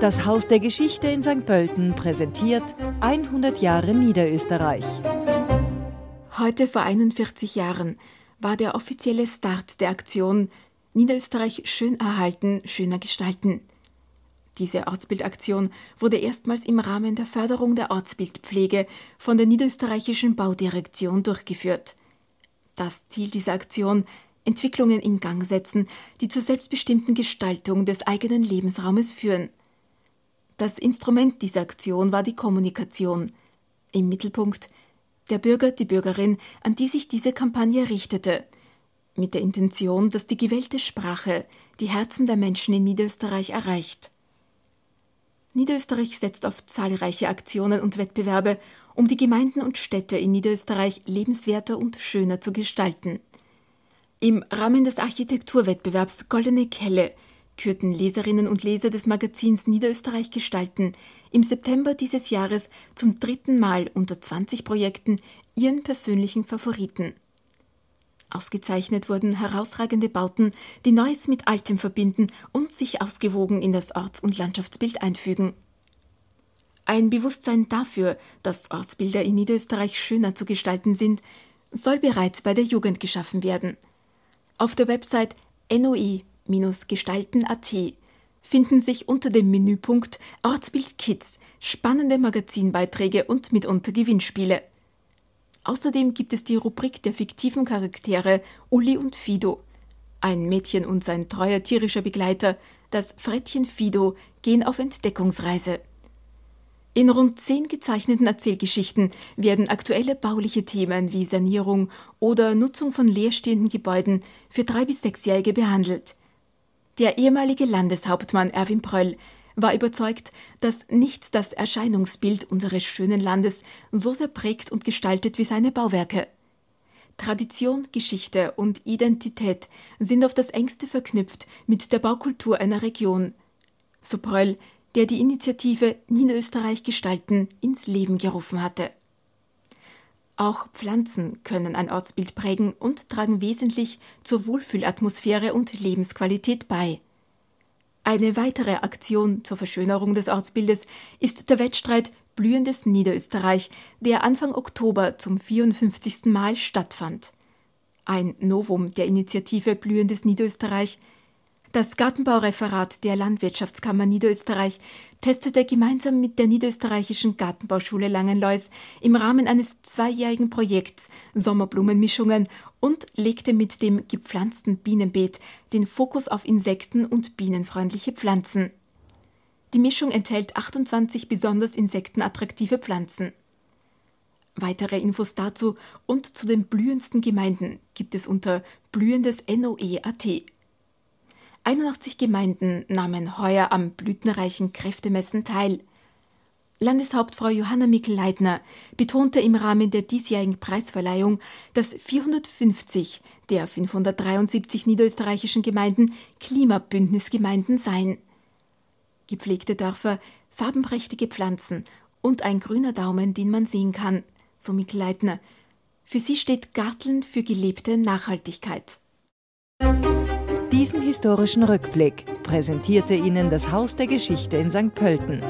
Das Haus der Geschichte in St. Pölten präsentiert 100 Jahre Niederösterreich. Heute vor 41 Jahren war der offizielle Start der Aktion Niederösterreich schön erhalten, schöner gestalten. Diese Ortsbildaktion wurde erstmals im Rahmen der Förderung der Ortsbildpflege von der Niederösterreichischen Baudirektion durchgeführt. Das Ziel dieser Aktion Entwicklungen in Gang setzen, die zur selbstbestimmten Gestaltung des eigenen Lebensraumes führen. Das Instrument dieser Aktion war die Kommunikation. Im Mittelpunkt der Bürger, die Bürgerin, an die sich diese Kampagne richtete, mit der Intention, dass die gewählte Sprache die Herzen der Menschen in Niederösterreich erreicht. Niederösterreich setzt auf zahlreiche Aktionen und Wettbewerbe, um die Gemeinden und Städte in Niederösterreich lebenswerter und schöner zu gestalten. Im Rahmen des Architekturwettbewerbs Goldene Kelle kürten Leserinnen und Leser des Magazins Niederösterreich Gestalten im September dieses Jahres zum dritten Mal unter 20 Projekten ihren persönlichen Favoriten. Ausgezeichnet wurden herausragende Bauten, die Neues mit Altem verbinden und sich ausgewogen in das Orts- und Landschaftsbild einfügen. Ein Bewusstsein dafür, dass Ortsbilder in Niederösterreich schöner zu gestalten sind, soll bereits bei der Jugend geschaffen werden. Auf der Website NOI gestalten.at finden sich unter dem Menüpunkt Ortsbild Kids spannende Magazinbeiträge und mitunter Gewinnspiele. Außerdem gibt es die Rubrik der fiktiven Charaktere Uli und Fido. Ein Mädchen und sein treuer tierischer Begleiter, das Frettchen Fido, gehen auf Entdeckungsreise. In rund zehn gezeichneten Erzählgeschichten werden aktuelle bauliche Themen wie Sanierung oder Nutzung von leerstehenden Gebäuden für drei bis sechsjährige behandelt. Der ehemalige Landeshauptmann Erwin Pröll war überzeugt, dass nichts das Erscheinungsbild unseres schönen Landes so sehr prägt und gestaltet wie seine Bauwerke. Tradition, Geschichte und Identität sind auf das engste verknüpft mit der Baukultur einer Region. So Pröll, der die Initiative Niederösterreich gestalten ins Leben gerufen hatte. Auch Pflanzen können ein Ortsbild prägen und tragen wesentlich zur Wohlfühlatmosphäre und Lebensqualität bei. Eine weitere Aktion zur Verschönerung des Ortsbildes ist der Wettstreit Blühendes Niederösterreich, der Anfang Oktober zum 54. Mal stattfand. Ein Novum der Initiative Blühendes Niederösterreich das Gartenbaureferat der Landwirtschaftskammer Niederösterreich testete gemeinsam mit der Niederösterreichischen Gartenbauschule Langenlois im Rahmen eines zweijährigen Projekts Sommerblumenmischungen und legte mit dem gepflanzten Bienenbeet den Fokus auf Insekten und bienenfreundliche Pflanzen. Die Mischung enthält 28 besonders insektenattraktive Pflanzen. Weitere Infos dazu und zu den blühendsten Gemeinden gibt es unter blühendes NOE.at. 81 Gemeinden nahmen heuer am blütenreichen Kräftemessen teil. Landeshauptfrau Johanna Mikl-Leitner betonte im Rahmen der diesjährigen Preisverleihung, dass 450 der 573 niederösterreichischen Gemeinden Klimabündnisgemeinden seien. Gepflegte Dörfer, farbenprächtige Pflanzen und ein grüner Daumen, den man sehen kann, so Mikl-Leitner. Für sie steht Garteln für gelebte Nachhaltigkeit. Diesen historischen Rückblick präsentierte Ihnen das Haus der Geschichte in St. Pölten.